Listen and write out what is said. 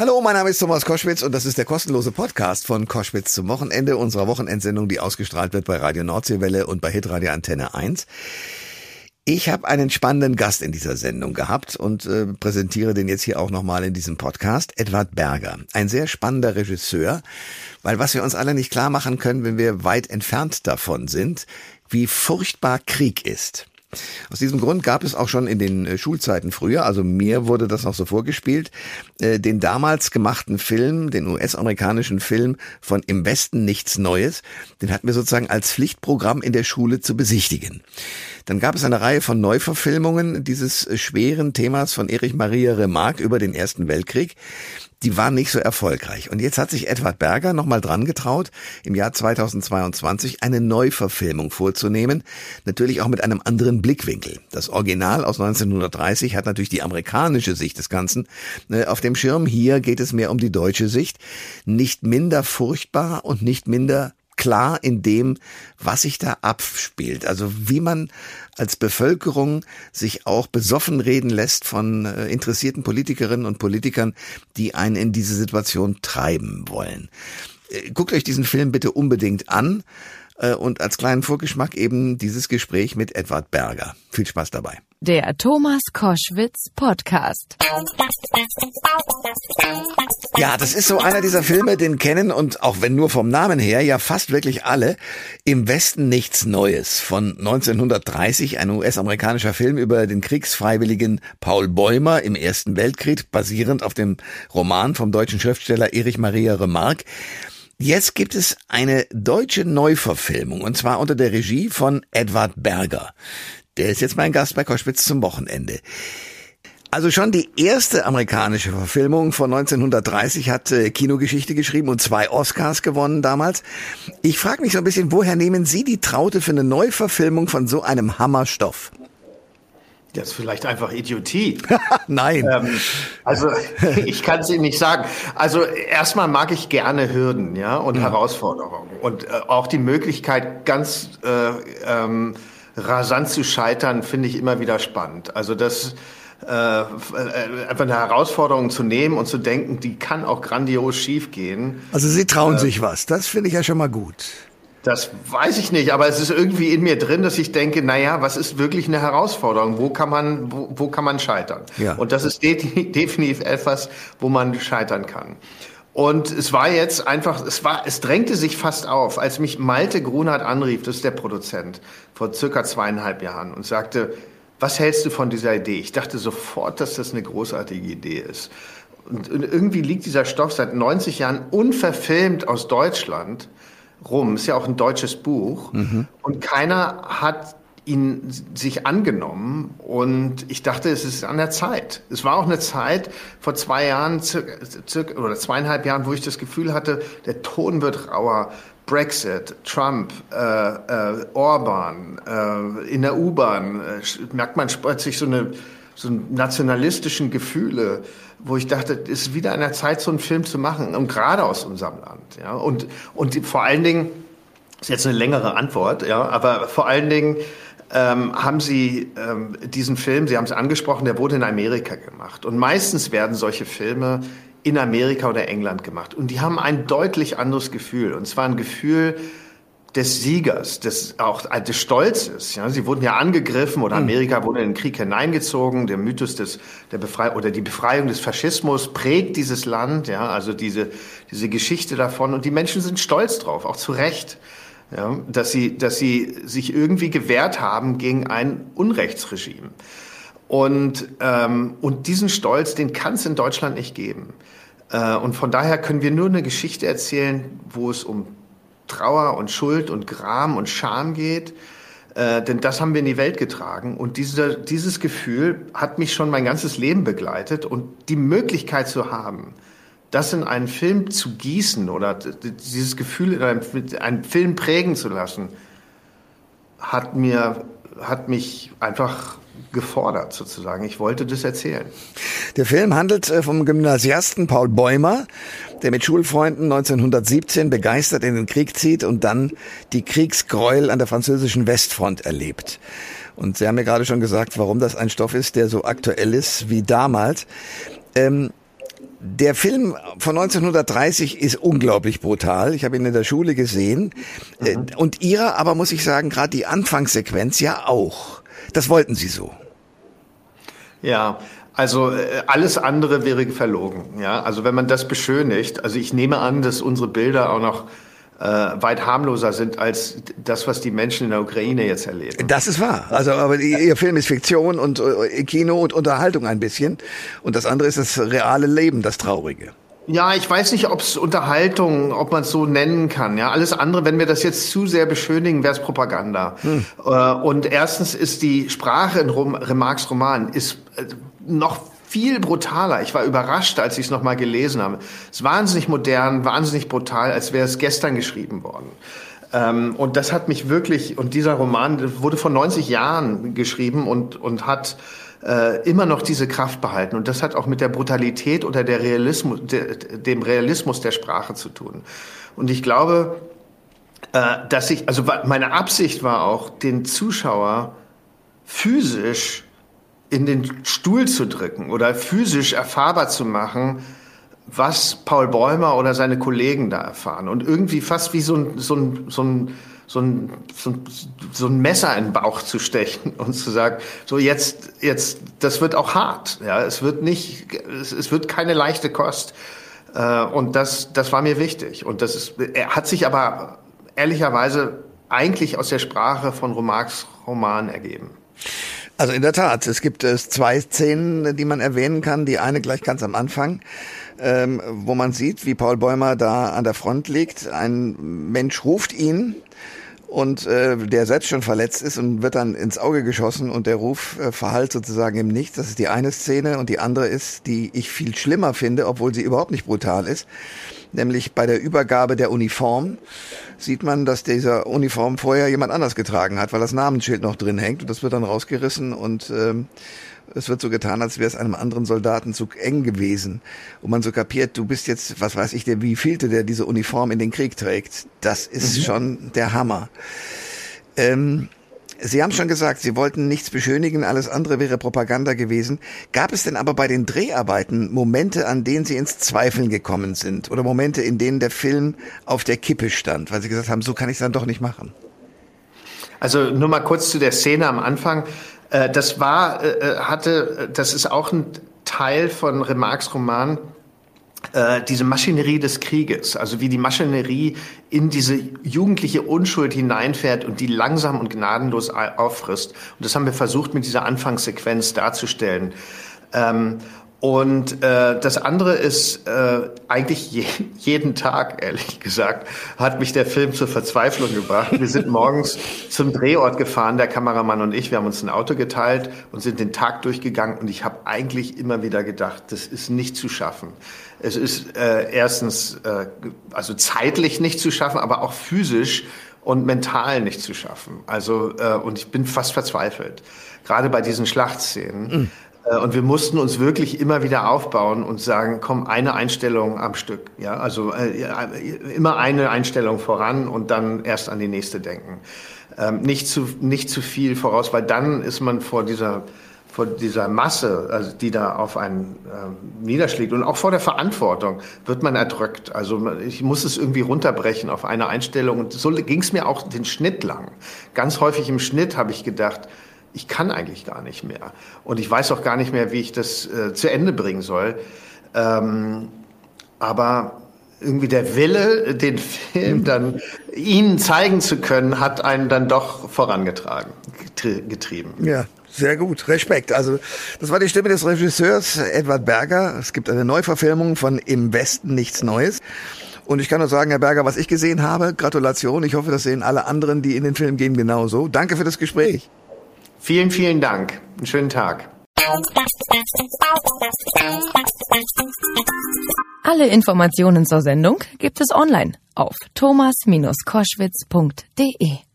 Hallo, mein Name ist Thomas Koschwitz und das ist der kostenlose Podcast von Koschwitz zum Wochenende unserer Wochenendsendung, die ausgestrahlt wird bei Radio Nordseewelle und bei Hitradio Antenne 1. Ich habe einen spannenden Gast in dieser Sendung gehabt und äh, präsentiere den jetzt hier auch nochmal in diesem Podcast, Edward Berger. Ein sehr spannender Regisseur, weil was wir uns alle nicht klar machen können, wenn wir weit entfernt davon sind, wie furchtbar Krieg ist. Aus diesem Grund gab es auch schon in den äh, Schulzeiten früher, also mir wurde das noch so vorgespielt, äh, den damals gemachten Film, den US-amerikanischen Film von Im Westen nichts Neues, den hatten wir sozusagen als Pflichtprogramm in der Schule zu besichtigen. Dann gab es eine Reihe von Neuverfilmungen dieses äh, schweren Themas von Erich Maria Remarque über den Ersten Weltkrieg die waren nicht so erfolgreich. Und jetzt hat sich Edward Berger nochmal dran getraut, im Jahr 2022 eine Neuverfilmung vorzunehmen, natürlich auch mit einem anderen Blickwinkel. Das Original aus 1930 hat natürlich die amerikanische Sicht des Ganzen äh, auf dem Schirm. Hier geht es mehr um die deutsche Sicht. Nicht minder furchtbar und nicht minder klar in dem, was sich da abspielt. Also wie man als Bevölkerung sich auch besoffen reden lässt von äh, interessierten Politikerinnen und Politikern, die einen in diese Situation treiben wollen. Äh, guckt euch diesen Film bitte unbedingt an äh, und als kleinen Vorgeschmack eben dieses Gespräch mit Edward Berger. Viel Spaß dabei. Der Thomas Koschwitz Podcast. Ja, das ist so einer dieser Filme, den kennen und auch wenn nur vom Namen her ja fast wirklich alle. Im Westen nichts Neues von 1930, ein US-amerikanischer Film über den Kriegsfreiwilligen Paul Bäumer im Ersten Weltkrieg, basierend auf dem Roman vom deutschen Schriftsteller Erich Maria Remarque. Jetzt gibt es eine deutsche Neuverfilmung und zwar unter der Regie von Edward Berger. Der ist jetzt mein Gast bei Koschwitz zum Wochenende. Also schon die erste amerikanische Verfilmung von 1930 hat äh, Kinogeschichte geschrieben und zwei Oscars gewonnen damals. Ich frage mich so ein bisschen, woher nehmen Sie die Traute für eine Neuverfilmung von so einem Hammerstoff? Das ist vielleicht einfach Idiotie. Nein. Ähm, also ich kann es Ihnen nicht sagen. Also erstmal mag ich gerne Hürden, ja, und ja. Herausforderungen und äh, auch die Möglichkeit, ganz äh, ähm, rasant zu scheitern, finde ich immer wieder spannend. Also das äh, äh, einfach eine Herausforderung zu nehmen und zu denken, die kann auch grandios schiefgehen. Also Sie trauen äh, sich was. Das finde ich ja schon mal gut. Das weiß ich nicht, aber es ist irgendwie in mir drin, dass ich denke, naja, was ist wirklich eine Herausforderung? Wo kann man, wo, wo kann man scheitern? Ja. Und das ist definitiv etwas, wo man scheitern kann. Und es war jetzt einfach, es war, es drängte sich fast auf, als mich Malte Grunert anrief, das ist der Produzent, vor circa zweieinhalb Jahren und sagte, was hältst du von dieser Idee? Ich dachte sofort, dass das eine großartige Idee ist. Und irgendwie liegt dieser Stoff seit 90 Jahren unverfilmt aus Deutschland rum. Ist ja auch ein deutsches Buch. Mhm. Und keiner hat ihn sich angenommen und ich dachte, es ist an der Zeit. Es war auch eine Zeit vor zwei Jahren, circa, oder zweieinhalb Jahren, wo ich das Gefühl hatte, der Ton wird rauer. Brexit, Trump, äh, äh, Orban, äh, in der U-Bahn äh, merkt man plötzlich so eine so nationalistischen Gefühle, wo ich dachte, es ist wieder an der Zeit, so einen Film zu machen und gerade aus unserem Land. Ja und und vor allen Dingen ist jetzt eine längere Antwort, ja, aber vor allen Dingen ähm, haben Sie ähm, diesen Film, Sie haben es angesprochen, der wurde in Amerika gemacht. Und meistens werden solche Filme in Amerika oder England gemacht. Und die haben ein deutlich anderes Gefühl. Und zwar ein Gefühl des Siegers, des, auch des Stolzes. Ja, sie wurden ja angegriffen oder hm. Amerika wurde in den Krieg hineingezogen. Der Mythos des, der Befreiung oder die Befreiung des Faschismus prägt dieses Land. Ja, also diese, diese Geschichte davon. Und die Menschen sind stolz drauf, auch zu Recht ja, dass, sie, dass sie sich irgendwie gewehrt haben gegen ein Unrechtsregime. Und, ähm, und diesen Stolz, den kann es in Deutschland nicht geben. Äh, und von daher können wir nur eine Geschichte erzählen, wo es um Trauer und Schuld und Gram und Scham geht. Äh, denn das haben wir in die Welt getragen. Und diese, dieses Gefühl hat mich schon mein ganzes Leben begleitet. Und die Möglichkeit zu haben, das in einen Film zu gießen oder dieses Gefühl in einem, einen Film prägen zu lassen, hat mir, hat mich einfach gefordert sozusagen. Ich wollte das erzählen. Der Film handelt äh, vom Gymnasiasten Paul Bäumer, der mit Schulfreunden 1917 begeistert in den Krieg zieht und dann die Kriegsgräuel an der französischen Westfront erlebt. Und Sie haben mir gerade schon gesagt, warum das ein Stoff ist, der so aktuell ist wie damals. Ähm, Der Film von 1930 ist unglaublich brutal. Ich habe ihn in der Schule gesehen. Mhm. Und ihrer, aber muss ich sagen, gerade die Anfangssequenz ja auch. Das wollten Sie so. Ja, also äh, alles andere wäre verlogen. Ja, also wenn man das beschönigt, also ich nehme an, dass unsere Bilder auch noch äh, weit harmloser sind als das, was die Menschen in der Ukraine jetzt erleben. Das ist wahr. Also, aber Ihr Film ist Fiktion und äh, Kino und Unterhaltung ein bisschen. Und das andere ist das reale Leben, das Traurige. Ja, ich weiß nicht, ob es Unterhaltung, ob man es so nennen kann. Ja, alles andere, wenn wir das jetzt zu sehr beschönigen, wäre es Propaganda. Hm. Äh, und erstens ist die Sprache in Remarques Roman ist äh, noch viel brutaler. Ich war überrascht, als ich es nochmal gelesen habe. Es ist wahnsinnig modern, wahnsinnig brutal, als wäre es gestern geschrieben worden. Ähm, und das hat mich wirklich, und dieser Roman wurde vor 90 Jahren geschrieben und, und hat äh, immer noch diese Kraft behalten. Und das hat auch mit der Brutalität oder der Realismus, de, dem Realismus der Sprache zu tun. Und ich glaube, äh, dass ich, also meine Absicht war auch, den Zuschauer physisch in den Stuhl zu drücken oder physisch erfahrbar zu machen, was Paul Bäumer oder seine Kollegen da erfahren. Und irgendwie fast wie so ein, so ein, so ein, so ein, so ein, so ein Messer in den Bauch zu stechen und zu sagen, so jetzt, jetzt, das wird auch hart. Ja, es wird nicht, es, es wird keine leichte Kost. Äh, und das, das war mir wichtig. Und das ist, er hat sich aber ehrlicherweise eigentlich aus der Sprache von Remarques Roman ergeben. Also in der Tat, es gibt äh, zwei Szenen, die man erwähnen kann. Die eine gleich ganz am Anfang, ähm, wo man sieht, wie Paul Bäumer da an der Front liegt. Ein Mensch ruft ihn und äh, der selbst schon verletzt ist und wird dann ins Auge geschossen und der Ruf äh, verhallt sozusagen im Nichts. Das ist die eine Szene. Und die andere ist, die ich viel schlimmer finde, obwohl sie überhaupt nicht brutal ist. Nämlich bei der Übergabe der Uniform sieht man, dass dieser Uniform vorher jemand anders getragen hat, weil das Namensschild noch drin hängt. Und das wird dann rausgerissen und ähm, es wird so getan, als wäre es einem anderen Soldaten zu eng gewesen. Und man so kapiert, du bist jetzt, was weiß ich, der wie vielte, der diese Uniform in den Krieg trägt. Das ist mhm. schon der Hammer. Ähm, Sie haben schon gesagt, Sie wollten nichts beschönigen, alles andere wäre Propaganda gewesen. Gab es denn aber bei den Dreharbeiten Momente, an denen Sie ins Zweifeln gekommen sind oder Momente, in denen der Film auf der Kippe stand, weil Sie gesagt haben, so kann ich es dann doch nicht machen? Also nur mal kurz zu der Szene am Anfang. Äh, das war, äh, hatte, das ist auch ein Teil von Remarques Roman, äh, diese Maschinerie des Krieges, also wie die Maschinerie in diese jugendliche Unschuld hineinfährt und die langsam und gnadenlos auffrisst. Und das haben wir versucht mit dieser Anfangssequenz darzustellen. Ähm, und äh, das andere ist äh, eigentlich je, jeden Tag, ehrlich gesagt, hat mich der Film zur Verzweiflung gebracht. Wir sind morgens zum Drehort gefahren, der Kameramann und ich. Wir haben uns ein Auto geteilt und sind den Tag durchgegangen. Und ich habe eigentlich immer wieder gedacht, das ist nicht zu schaffen. Es ist äh, erstens äh, also zeitlich nicht zu schaffen, aber auch physisch und mental nicht zu schaffen. Also äh, und ich bin fast verzweifelt, gerade bei diesen Schlachtszenen. Mhm. Äh, und wir mussten uns wirklich immer wieder aufbauen und sagen, komm, eine Einstellung am Stück. Ja, also äh, immer eine Einstellung voran und dann erst an die nächste denken. Ähm, nicht zu nicht zu viel voraus, weil dann ist man vor dieser vor dieser Masse, also die da auf einen äh, niederschlägt und auch vor der Verantwortung wird man erdrückt. Also ich muss es irgendwie runterbrechen auf eine Einstellung und so ging es mir auch den Schnitt lang. Ganz häufig im Schnitt habe ich gedacht, ich kann eigentlich gar nicht mehr. Und ich weiß auch gar nicht mehr, wie ich das äh, zu Ende bringen soll. Ähm, aber irgendwie der Wille, den Film dann Ihnen zeigen zu können, hat einen dann doch vorangetragen, getrieben. Ja. Sehr gut, Respekt. Also das war die Stimme des Regisseurs Edward Berger. Es gibt eine Neuverfilmung von Im Westen nichts Neues. Und ich kann nur sagen, Herr Berger, was ich gesehen habe, Gratulation. Ich hoffe, das sehen alle anderen, die in den Film gehen, genauso. Danke für das Gespräch. Vielen, vielen Dank. Einen schönen Tag. Alle Informationen zur Sendung gibt es online auf thomas-koschwitz.de.